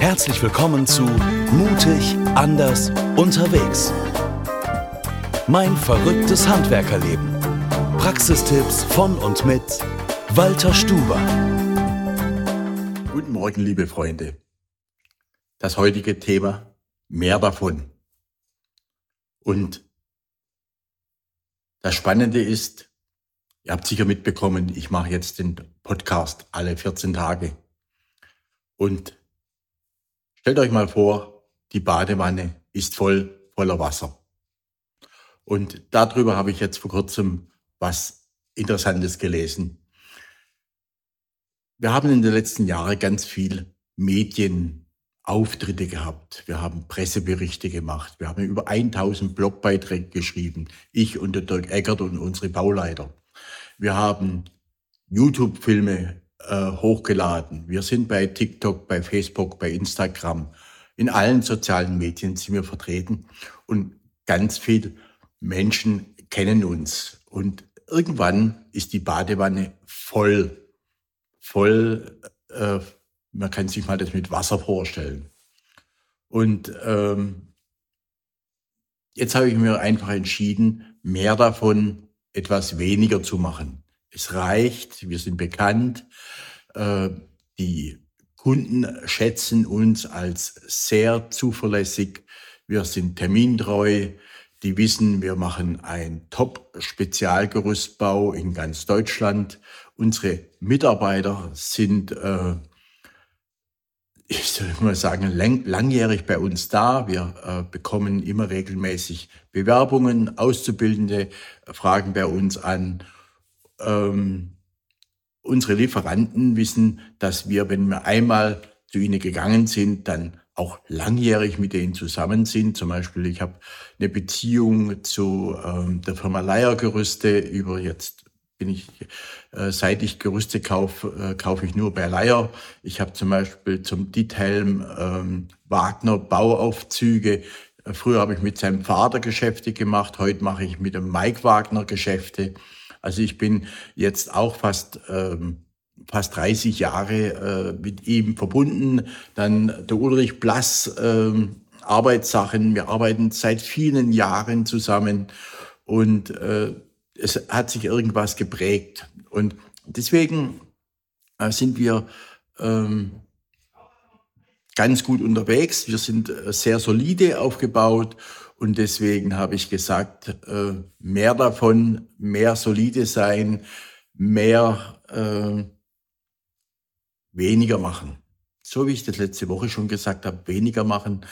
Herzlich willkommen zu Mutig, anders, unterwegs. Mein verrücktes Handwerkerleben. Praxistipps von und mit Walter Stuber. Guten Morgen, liebe Freunde. Das heutige Thema, mehr davon. Und das Spannende ist, ihr habt sicher mitbekommen, ich mache jetzt den Podcast alle 14 Tage. Und stellt euch mal vor, die Badewanne ist voll voller Wasser. Und darüber habe ich jetzt vor kurzem was Interessantes gelesen. Wir haben in den letzten Jahren ganz viel Medienauftritte gehabt. Wir haben Presseberichte gemacht. Wir haben über 1000 Blogbeiträge geschrieben. Ich und der Dirk Eckert und unsere Bauleiter. Wir haben YouTube-Filme äh, hochgeladen. Wir sind bei TikTok, bei Facebook, bei Instagram. In allen sozialen Medien sind wir vertreten. Und ganz viele Menschen kennen uns. Und irgendwann ist die Badewanne voll voll, äh, man kann sich mal das mit Wasser vorstellen. Und ähm, jetzt habe ich mir einfach entschieden, mehr davon etwas weniger zu machen. Es reicht, wir sind bekannt, äh, die Kunden schätzen uns als sehr zuverlässig, wir sind termintreu, die wissen, wir machen ein Top-Spezialgerüstbau in ganz Deutschland. Unsere Mitarbeiter sind, äh, ich soll mal sagen, lang, langjährig bei uns da. Wir äh, bekommen immer regelmäßig Bewerbungen. Auszubildende fragen bei uns an. Ähm, unsere Lieferanten wissen, dass wir, wenn wir einmal zu ihnen gegangen sind, dann auch langjährig mit denen zusammen sind. Zum Beispiel, ich habe eine Beziehung zu ähm, der Firma Leiergerüste über jetzt bin ich, äh, seit ich Gerüste kaufe, äh, kaufe ich nur bei Leier. Ich habe zum Beispiel zum Diethelm ähm, Wagner Bauaufzüge. Früher habe ich mit seinem Vater Geschäfte gemacht, heute mache ich mit dem Mike Wagner Geschäfte. Also ich bin jetzt auch fast ähm, fast 30 Jahre äh, mit ihm verbunden. Dann der Ulrich Blass, äh, Arbeitssachen. Wir arbeiten seit vielen Jahren zusammen und äh, es hat sich irgendwas geprägt. Und deswegen äh, sind wir ähm, ganz gut unterwegs. Wir sind äh, sehr solide aufgebaut und deswegen habe ich gesagt, äh, mehr davon, mehr solide sein, mehr äh, weniger machen. So wie ich das letzte Woche schon gesagt habe, weniger machen.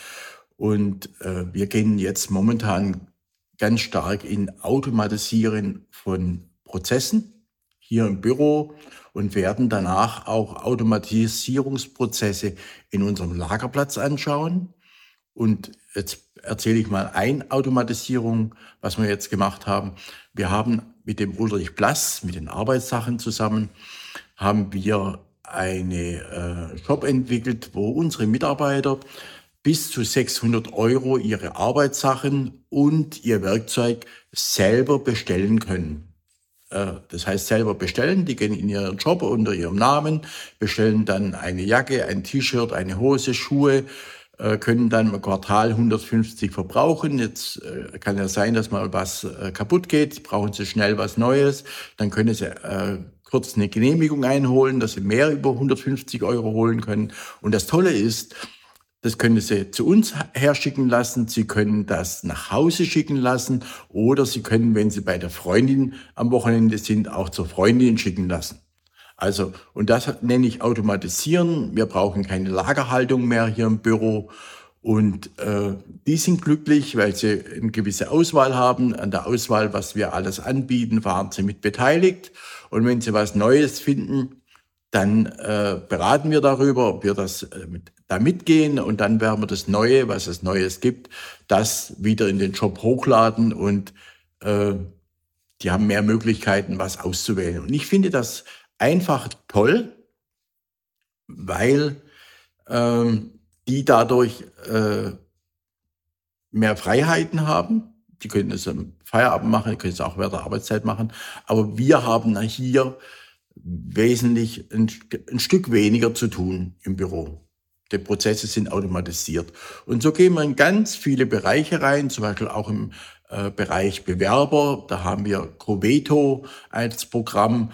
Und äh, wir gehen jetzt momentan ganz stark in Automatisieren von Prozessen hier im Büro und werden danach auch Automatisierungsprozesse in unserem Lagerplatz anschauen. Und jetzt erzähle ich mal ein Automatisierung, was wir jetzt gemacht haben. Wir haben mit dem Ulrich Blass, mit den Arbeitssachen zusammen, haben wir eine äh, Shop entwickelt, wo unsere Mitarbeiter bis zu 600 Euro ihre Arbeitssachen und ihr Werkzeug selber bestellen können. Äh, das heißt selber bestellen, die gehen in ihren Job unter ihrem Namen, bestellen dann eine Jacke, ein T-Shirt, eine Hose, Schuhe, können dann im Quartal 150 verbrauchen. Jetzt äh, kann ja sein, dass mal was kaputt geht, brauchen sie schnell was Neues, dann können sie kurz eine Genehmigung einholen, dass sie mehr über 150 Euro holen können. Und das Tolle ist, das können Sie zu uns herschicken lassen. Sie können das nach Hause schicken lassen oder Sie können, wenn Sie bei der Freundin am Wochenende sind, auch zur Freundin schicken lassen. Also, und das nenne ich automatisieren. Wir brauchen keine Lagerhaltung mehr hier im Büro. Und äh, die sind glücklich, weil sie eine gewisse Auswahl haben. An der Auswahl, was wir alles anbieten, waren sie mit beteiligt. Und wenn sie was Neues finden, dann äh, beraten wir darüber, ob wir das äh, mit, da mitgehen und dann werden wir das Neue, was es Neues gibt, das wieder in den Job hochladen und äh, die haben mehr Möglichkeiten, was auszuwählen. Und ich finde das einfach toll, weil ähm, die dadurch äh, mehr Freiheiten haben. Die können es am Feierabend machen, die können es auch während der Arbeitszeit machen. Aber wir haben hier wesentlich ein, ein Stück weniger zu tun im Büro. Die Prozesse sind automatisiert. Und so gehen wir in ganz viele Bereiche rein, zum Beispiel auch im äh, Bereich Bewerber. Da haben wir Coveto als Programm.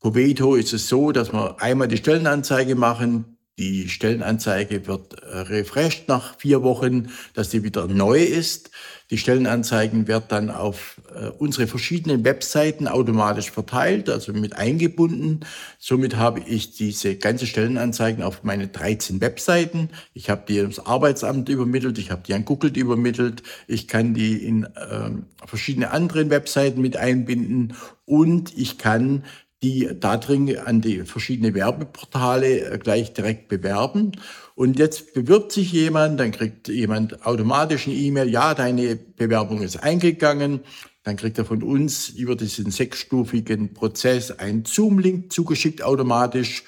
Coveto ist es so, dass wir einmal die Stellenanzeige machen, die Stellenanzeige wird äh, refreshed nach vier Wochen, dass sie wieder neu ist. Die Stellenanzeigen wird dann auf äh, unsere verschiedenen Webseiten automatisch verteilt, also mit eingebunden. Somit habe ich diese ganze Stellenanzeigen auf meine 13 Webseiten. Ich habe die ins Arbeitsamt übermittelt, ich habe die an Google übermittelt, ich kann die in äh, verschiedene anderen Webseiten mit einbinden und ich kann die da drin an die verschiedenen Werbeportale äh, gleich direkt bewerben. Und jetzt bewirbt sich jemand, dann kriegt jemand automatisch eine E-Mail, ja, deine Bewerbung ist eingegangen. Dann kriegt er von uns über diesen sechsstufigen Prozess einen Zoom-Link zugeschickt automatisch.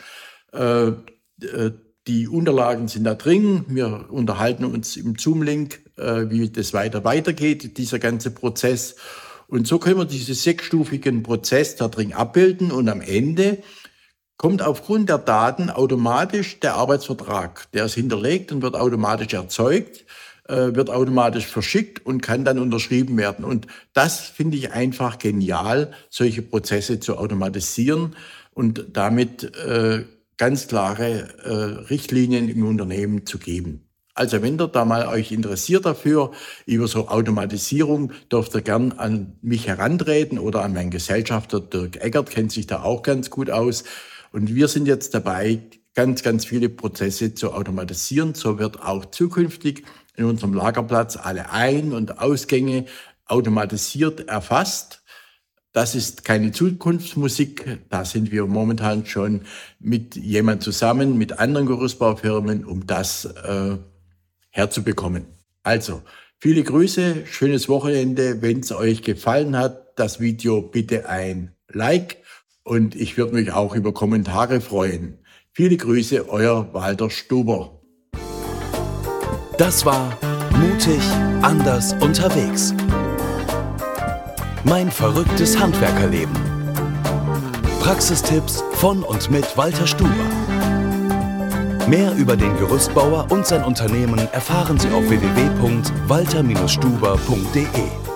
Äh, äh, die Unterlagen sind da drin. Wir unterhalten uns im Zoom-Link, wie das weiter weitergeht, dieser ganze Prozess. Und so können wir diesen sechsstufigen Prozess da drin abbilden und am Ende kommt aufgrund der Daten automatisch der Arbeitsvertrag. Der ist hinterlegt und wird automatisch erzeugt, äh, wird automatisch verschickt und kann dann unterschrieben werden. Und das finde ich einfach genial, solche Prozesse zu automatisieren und damit äh, ganz klare äh, Richtlinien im Unternehmen zu geben. Also wenn ihr da mal euch interessiert dafür, über so Automatisierung, dürft ihr gern an mich herantreten oder an meinen Gesellschafter Dirk Eggert, kennt sich da auch ganz gut aus. Und wir sind jetzt dabei, ganz, ganz viele Prozesse zu automatisieren. So wird auch zukünftig in unserem Lagerplatz alle Ein- und Ausgänge automatisiert erfasst. Das ist keine Zukunftsmusik. Da sind wir momentan schon mit jemand zusammen, mit anderen Gerüstbaufirmen, um das äh, herzubekommen. Also, viele Grüße, schönes Wochenende. Wenn es euch gefallen hat, das Video bitte ein Like und ich würde mich auch über Kommentare freuen. Viele Grüße, euer Walter Stuber. Das war Mutig, anders unterwegs. Mein verrücktes Handwerkerleben. Praxistipps von und mit Walter Stuber. Mehr über den Gerüstbauer und sein Unternehmen erfahren Sie auf www.walter-stuber.de.